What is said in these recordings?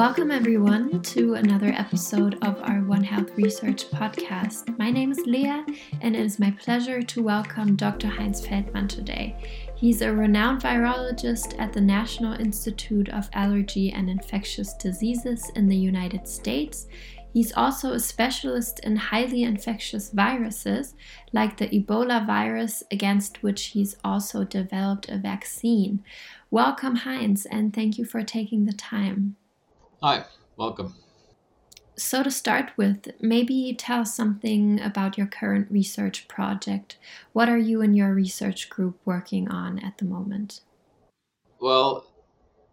Welcome, everyone, to another episode of our One Health Research podcast. My name is Leah, and it is my pleasure to welcome Dr. Heinz Feldmann today. He's a renowned virologist at the National Institute of Allergy and Infectious Diseases in the United States. He's also a specialist in highly infectious viruses, like the Ebola virus, against which he's also developed a vaccine. Welcome, Heinz, and thank you for taking the time. Hi, welcome. So, to start with, maybe tell something about your current research project. What are you and your research group working on at the moment? Well,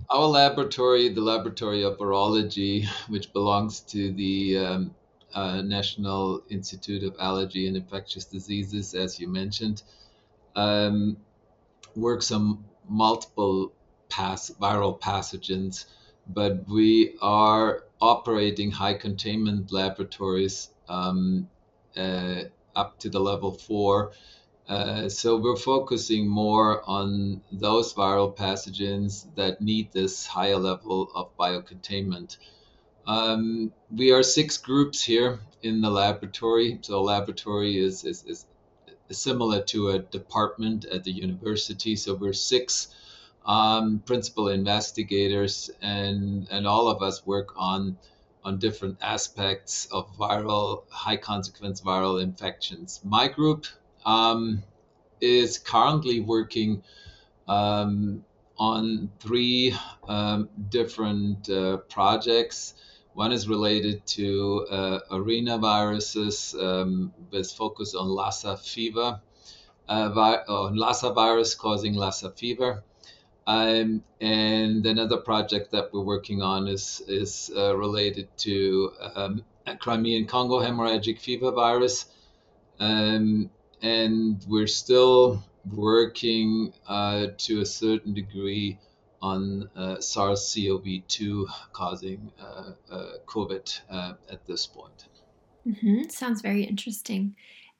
our laboratory, the Laboratory of Virology, which belongs to the um, uh, National Institute of Allergy and Infectious Diseases, as you mentioned, um, works on multiple pass- viral pathogens but we are operating high containment laboratories um, uh, up to the level four. Uh, so we're focusing more on those viral pathogens that need this higher level of biocontainment. Um, we are six groups here in the laboratory. So a laboratory is, is, is similar to a department at the university. So we're six um, principal investigators, and and all of us work on on different aspects of viral high consequence viral infections. My group um, is currently working um, on three um, different uh, projects. One is related to uh, arenaviruses um, with focus on Lassa fever, uh, vi- on Lassa virus causing Lassa fever. Um, and another project that we're working on is is uh, related to um, Crimean Congo hemorrhagic fever virus, um, and we're still working uh, to a certain degree on uh, SARS-CoV-2 causing uh, uh, COVID uh, at this point. Mm-hmm. Sounds very interesting.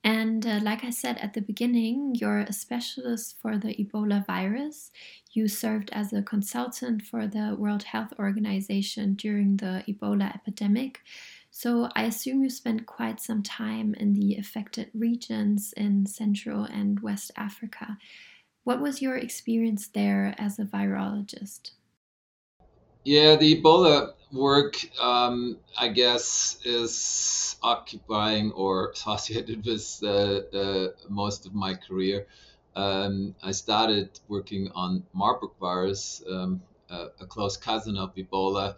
And uh, like I said at the beginning, you're a specialist for the Ebola virus. You served as a consultant for the World Health Organization during the Ebola epidemic. So I assume you spent quite some time in the affected regions in Central and West Africa. What was your experience there as a virologist? Yeah, the Ebola work, um, I guess, is occupying or associated with uh, uh, most of my career. Um, I started working on Marburg virus, um, uh, a close cousin of Ebola,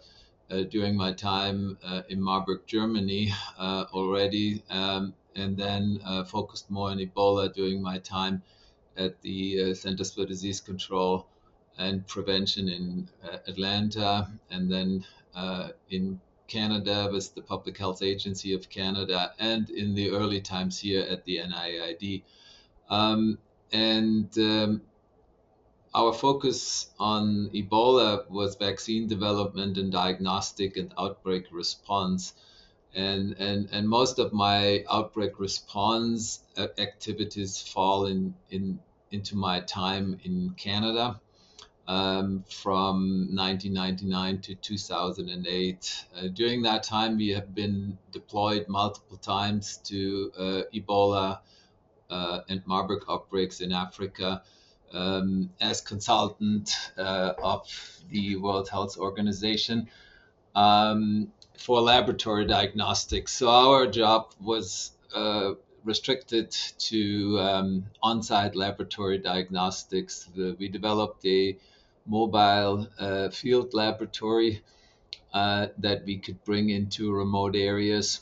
uh, during my time uh, in Marburg, Germany uh, already, um, and then focused more on Ebola during my time at the Centers for Disease Control and prevention in uh, Atlanta, and then uh, in Canada with the Public Health Agency of Canada, and in the early times here at the NIAID. Um, and um, our focus on Ebola was vaccine development and diagnostic and outbreak response. And, and, and most of my outbreak response activities fall in, in, into my time in Canada um, from 1999 to 2008. Uh, during that time, we have been deployed multiple times to uh, Ebola uh, and Marburg outbreaks in Africa um, as consultant uh, of the World Health Organization. Um, for laboratory diagnostics. So our job was uh, restricted to um, on-site laboratory diagnostics. The, we developed a mobile uh, field laboratory uh, that we could bring into remote areas,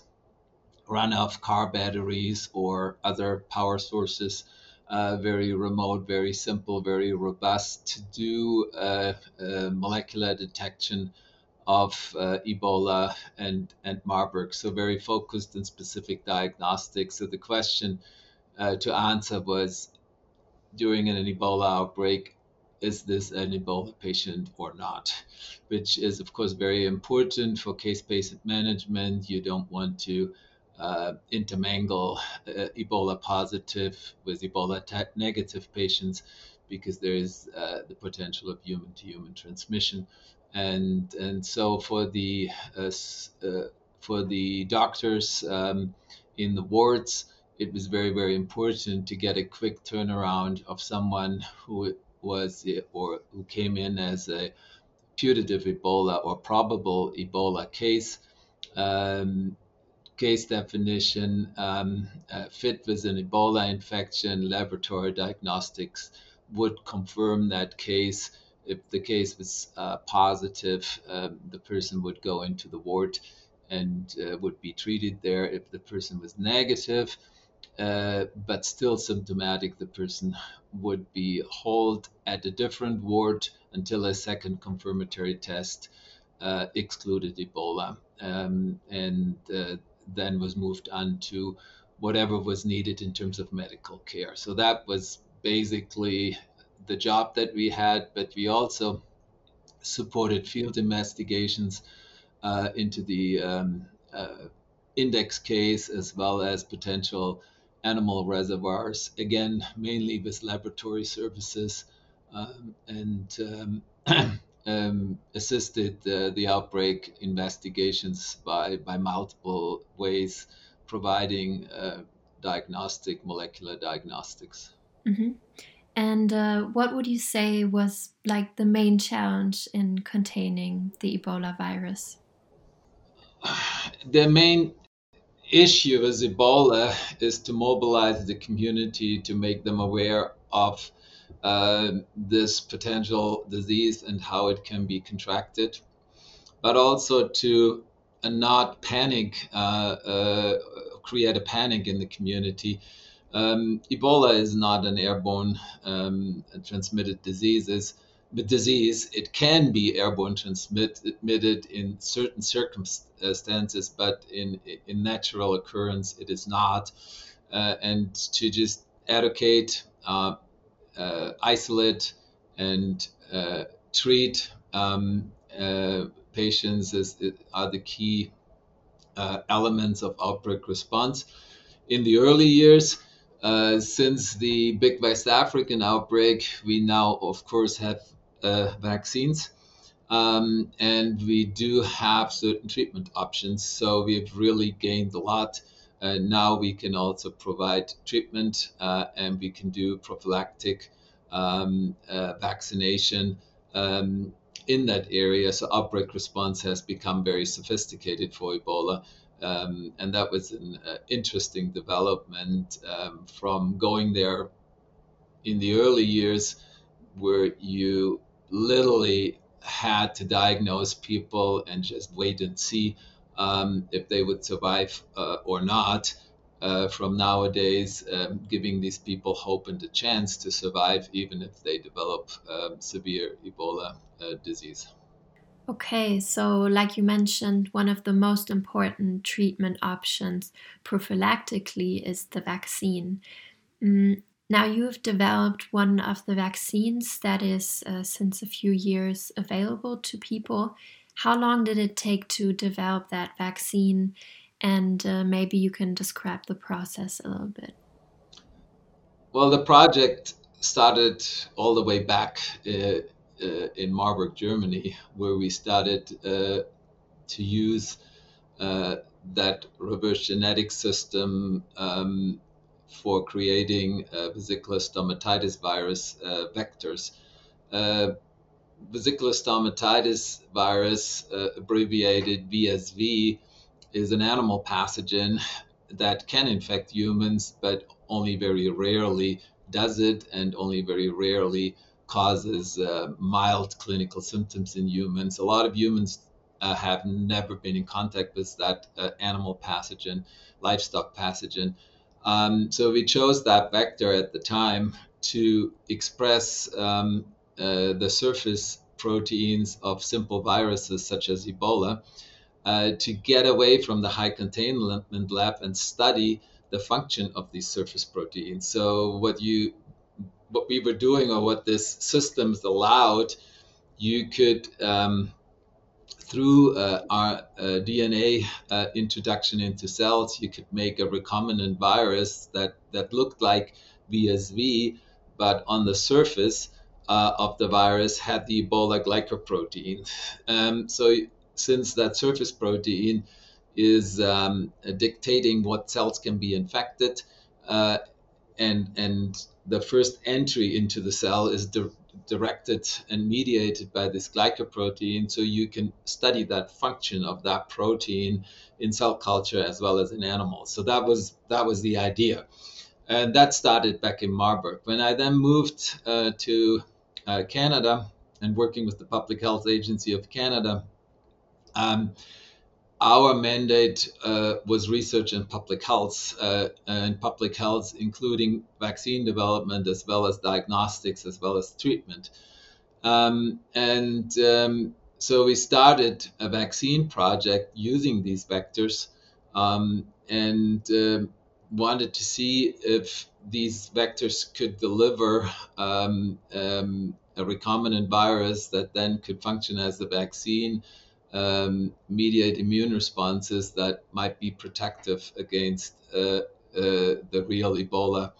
run off car batteries or other power sources. Uh, very remote, very simple, very robust to do uh, uh, molecular detection of uh, Ebola and, and Marburg. So, very focused and specific diagnostics. So, the question to answer was during an Ebola outbreak, is this an Ebola patient or not? Which is, of course, very important for case patient management. You don't want to uh, intermingle uh, Ebola positive with Ebola negative patients because there is uh, the potential of human to human transmission. and and so for the uh, uh, for the doctors um, in the wards, it was very very important to get a quick turnaround of someone who was or who came in as a putative Ebola or probable Ebola case. Um, case definition um, uh, fit with an Ebola infection, laboratory diagnostics would confirm that case. If the case was uh, positive, um, the person would go into the ward and uh, would be treated there. If the person was negative, uh, but still symptomatic, the person would be hauled at a different ward until a second confirmatory test uh, excluded Ebola. Um, and uh, then was moved on to whatever was needed in terms of medical care. So that was basically the job that we had, but we also supported field investigations uh, into the um, uh, index case as well as potential animal reservoirs, again, mainly with laboratory services um, and um, um, assisted uh, the outbreak investigations by, by multiple ways, providing uh, diagnostic, molecular diagnostics. Mm-hmm. And uh, what would you say was like the main challenge in containing the Ebola virus? The main issue with Ebola is to mobilize the community to make them aware of uh, this potential disease and how it can be contracted, but also to uh, not panic, uh, uh, create a panic in the community. Um, Ebola is not an airborne um, transmitted disease. The disease, it can be airborne transmitted in certain circumstances, but in, in natural occurrence, it is not. Uh, and to just educate uh, uh, isolate and uh, treat um, uh, patients as, are the key elements of outbreak response. In the early years, uh, since the big West African outbreak, we now, of course, have uh, vaccines. Um, and we do have certain treatment options. So we've really gained a lot uh, now we can also provide treatment uh, and we can do prophylactic um, uh, vaccination um, in that area. So outbreak response has become very sophisticated for Ebola. Um, and that was an uh, interesting development um, from going there in the early years where you literally had to diagnose people and just wait and see um, if they would survive uh, or not. Uh, from nowadays, um, giving these people hope and a chance to survive, even if they develop um, severe Ebola uh, disease. Okay, so like you mentioned, one of the most important treatment options prophylactically is the vaccine. Mm, now, you've developed one of the vaccines that is, uh, since a few years, available to people. How long did it take to develop that vaccine? And uh, maybe you can describe the process a little bit. Well, the project started all the way back uh, uh, in Marburg, Germany, where we started uh, to use uh, that reverse genetic system um, for creating vesicular stomatitis virus uh, vectors vesicular stomatitis virus, uh, abbreviated VSV, is an animal pathogen that can infect humans, but only very rarely does it, and only very rarely causes uh, mild clinical symptoms in humans. A lot of humans uh, have never been in contact with that uh, animal pathogen, livestock pathogen. Um, so we chose that vector at the time to express um, uh, the surface proteins of simple viruses such as Ebola uh, to get away from the high containment lab and study the function of these surface proteins. So what you what we were doing or what this systems allowed, you could um, through uh, our uh, DNA uh, introduction into cells, you could make a recombinant virus that that looked like VSV, but on the surface of the virus had the Ebola glycoprotein. Um, so since that surface protein is um, dictating what cells can be infected, uh, and and the first entry into the cell is di- directed and mediated by this glycoprotein, so you can study that function of that protein in cell culture as well as in animals. So that was that was the idea, and that started back in Marburg. When I then moved uh, to uh, Canada and working with the Public Health Agency of Canada. Um, our mandate uh, was research in public health uh, and public health, including vaccine development as well as diagnostics as well as treatment. Um, and um, so we started a vaccine project using these vectors um, and uh, wanted to see if these vectors could deliver um, um, a recombinant virus that then could function as a vaccine um, mediate immune responses that might be protective against uh, uh, the real Ebola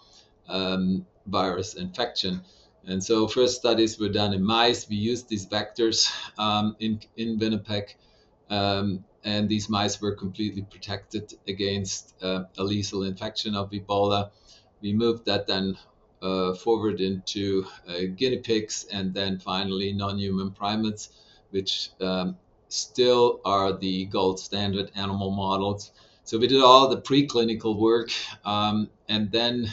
um, virus infection. And so, first studies were done in mice. We used these vectors um, in, in Winnipeg, um, and these mice were completely protected against uh, a lethal infection of Ebola. We moved that then uh, forward into uh, guinea pigs and then finally non human primates, which um, still are the gold standard animal models. So we did all the preclinical work, um, and then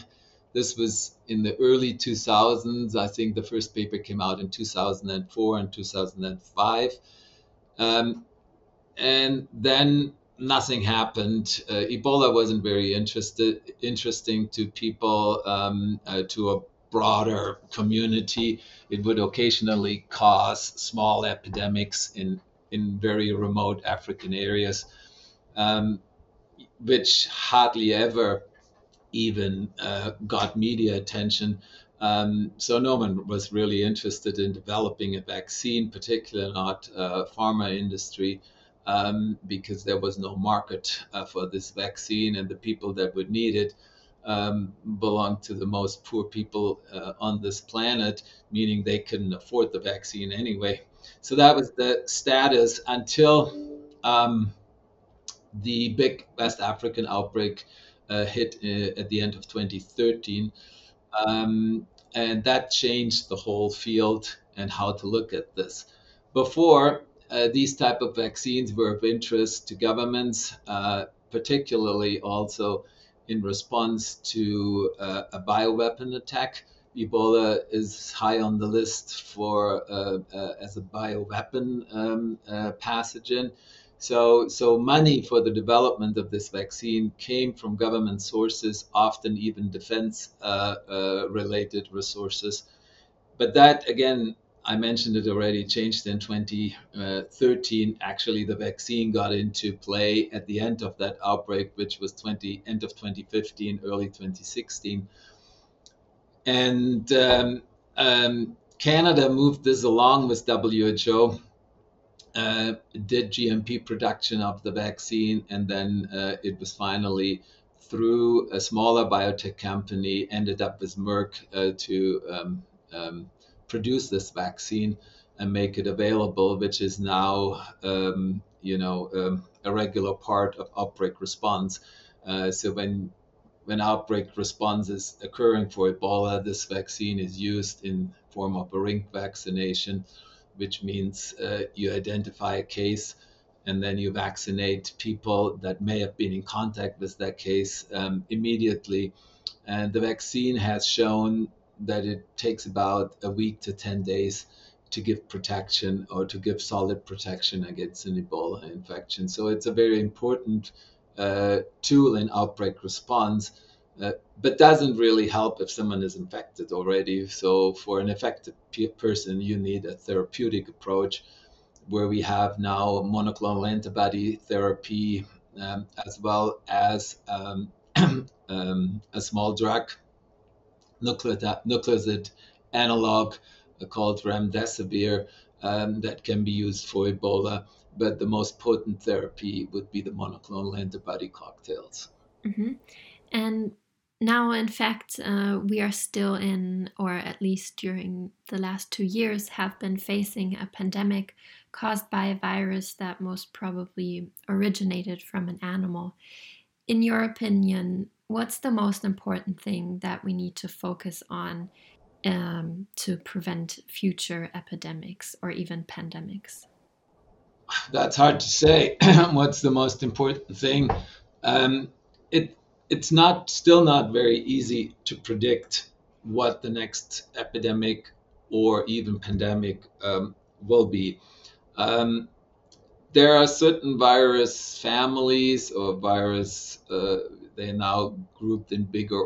this was in the early 2000s. I think the first paper came out in 2004 and 2005. Um, and then nothing happened. Uh, Ebola wasn't very interested, interesting to people, um, uh, to a broader community. It would occasionally cause small epidemics in in very remote African areas, um, which hardly ever even uh, got media attention. Um, so no one was really interested in developing a vaccine, particularly not uh, pharma industry, um, because there was no market uh, for this vaccine, and the people that would need it um, belonged to the most poor people uh, on this planet, meaning they couldn't afford the vaccine anyway. So that was the status until um, the big West African outbreak uh, hit uh, at the end of 2013. Um, and that changed the whole field and how to look at this. Before, uh, these type of vaccines were of interest to governments, uh, particularly also in response to uh, a bioweapon attack. Ebola is high on the list for uh, uh, as a bioweapon um, uh, pathogen. So, so money for the development of this vaccine came from government sources, often even defense-related uh, uh, resources. But that, again, I mentioned it already, changed in 2013. Actually, the vaccine got into play at the end of that outbreak, which was 20 end of 2015, early 2016 and um, um, Canada moved this along with WHO, uh, did GMP production of the vaccine, and then uh, it was finally through a smaller biotech company ended up with Merck uh, to um, um produce this vaccine and make it available, which is now um, you know um, a regular part of outbreak response. Uh, so when when outbreak response is occurring for Ebola, this vaccine is used in form of a ring vaccination, which means uh, you identify a case and then you vaccinate people that may have been in contact with that case um, immediately. And the vaccine has shown that it takes about a week to 10 days to give protection or to give solid protection against an Ebola infection. So it's a very important uh, tool in outbreak response, uh, but doesn't really help if someone is infected already. So for an affected person, you need a therapeutic approach where we have now monoclonal antibody therapy um, as well as um, um, a small drug nucleoside analog called remdesivir um, that can be used for Ebola but the most potent therapy would be the monoclonal antibody cocktails. Mm-hmm. And now, in fact, uh, we are still in, or at least during the last two years, have been facing a pandemic caused by a virus that most probably originated from an animal. In your opinion, what's the most important thing that we need to focus on um, to prevent future epidemics or even pandemics? That's hard to say. what's the most important thing? Um, it it's not still not very easy to predict what the next epidemic or even pandemic um, will be. Um, there are certain virus families or virus, uh, they're now grouped in bigger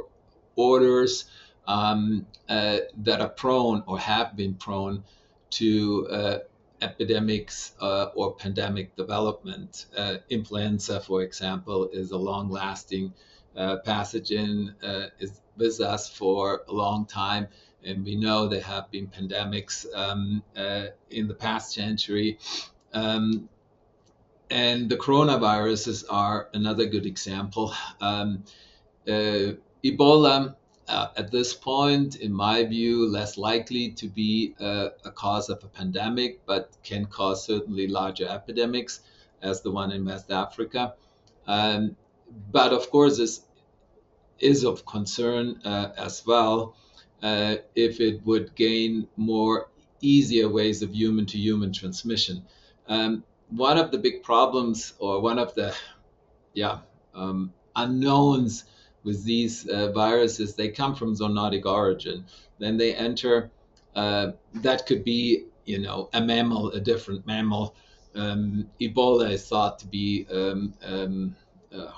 orders um, uh, that are prone or have been prone to uh, epidemics uh, or pandemic development. Uh, influenza, for example, is a long lasting uh, pathogen uh, is with us for a long time. And we know there have been pandemics um, in the past century. Um, and the coronaviruses are another good example. Um, uh, Ebola, uh, at this point, in my view, less likely to be a, a, cause of a pandemic, but can cause certainly larger epidemics, as the one in West Africa. Um, but of course, this is of concern uh, as well uh, if it would gain more easier ways of human to human transmission. Um, one of the big problems, or one of the yeah um, unknowns with these uh, viruses, they come from zoonotic origin. Then they enter. Uh, that could be you know a mammal, a different mammal. Um, Ebola is thought to be um, um uh,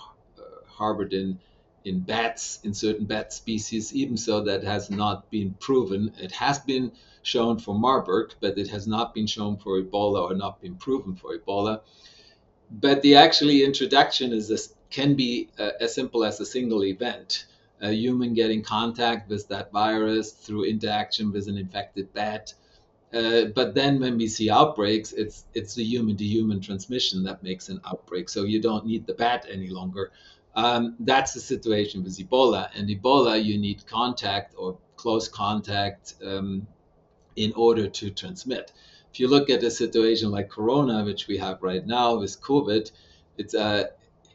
harbored in in bats, in certain bat species, even so that has not been proven. It has been shown for Marburg, but it has not been shown for Ebola or not been proven for Ebola. But the actually introduction is this, can be uh, as simple as a single event. A human getting contact with that virus through interaction with an infected bat. Uh, but then when we see outbreaks, it's it's the human to human transmission that makes an outbreak. So you don't need the bat any longer. Um, that's the situation with Ebola. And Ebola, you need contact or close contact um, in order to transmit. If you look at a situation like Corona, which we have right now with COVID, it's uh,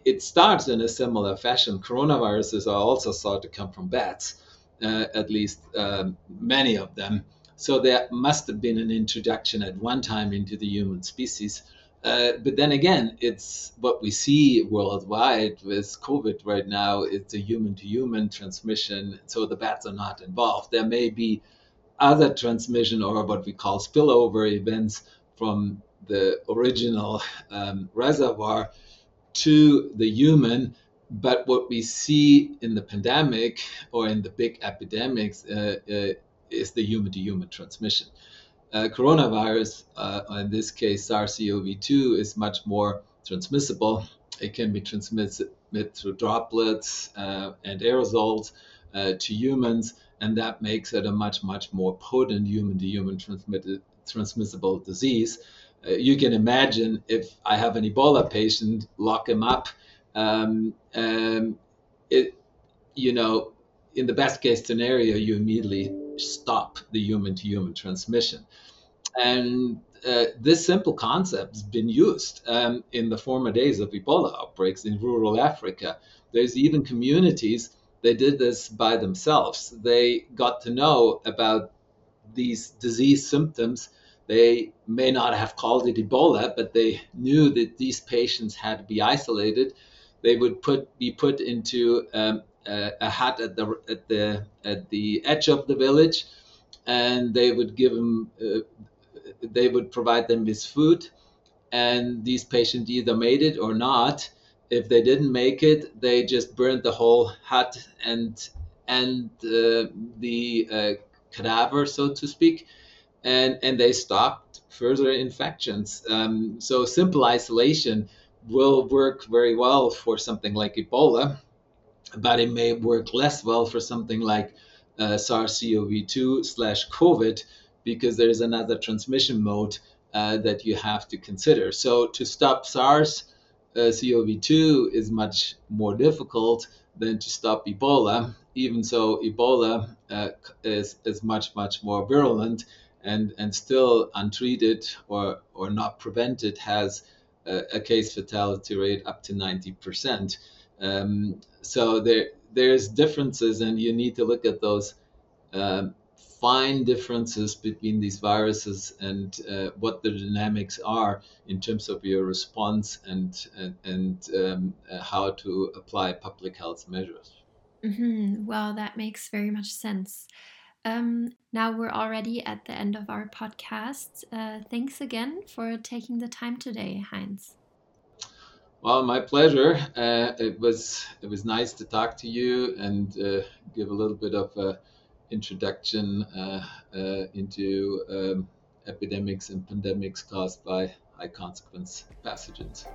it starts in a similar fashion. Coronaviruses are also thought to come from bats, uh, at least um, many of them. So there must have been an introduction at one time into the human species. Uh, but then again, it's what we see worldwide with COVID right now. It's a human to human transmission. So the bats are not involved. There may be other transmission or what we call spillover events from the original um, reservoir to the human. But what we see in the pandemic or in the big epidemics uh, uh, is the human to human transmission uh, coronavirus, uh, in this case SARS-CoV-2, is much more transmissible. It can be transmitted through droplets uh, and aerosols uh, to humans, and that makes it a much, much more potent human-to-human transmitted, transmissible disease. Uh, you can imagine if I have an Ebola patient, lock him up, um, um, it, you know, in the best case scenario, you immediately stop the human to human transmission. And uh, this simple concept has been used um, in the former days of Ebola outbreaks in rural Africa. There's even communities they did this by themselves. They got to know about these disease symptoms. They may not have called it Ebola, but they knew that these patients had to be isolated. They would put be put into um, a, a hut at the at the at the edge of the village, and they would give them. Uh, they would provide them with food, and these patients either made it or not. If they didn't make it, they just burned the whole hut and and uh, the uh, cadaver, so to speak, and and they stopped further infections. Um, so simple isolation will work very well for something like Ebola, but it may work less well for something like uh, SARS-CoV-2 slash COVID, because there's another transmission mode uh, that you have to consider. So to stop SARS uh, CoV2 is much more difficult than to stop Ebola. even so, Ebola uh, is, is much, much more virulent and, and still untreated or, or not prevented has a, a case fatality rate up to 90%. Um, so there, there's differences, and you need to look at those uh, fine differences between these viruses and uh, what the dynamics are in terms of your response and and, and um, uh, how to apply public health measures. Mm-hmm. Well, that makes very much sense. Um, now we're already at the end of our podcast. Uh, thanks again for taking the time today, Heinz. Well, my pleasure. Uh, it was it was nice to talk to you and uh, give a little bit of a introduction uh, uh into um, epidemics and pandemics caused by high consequence pathogens.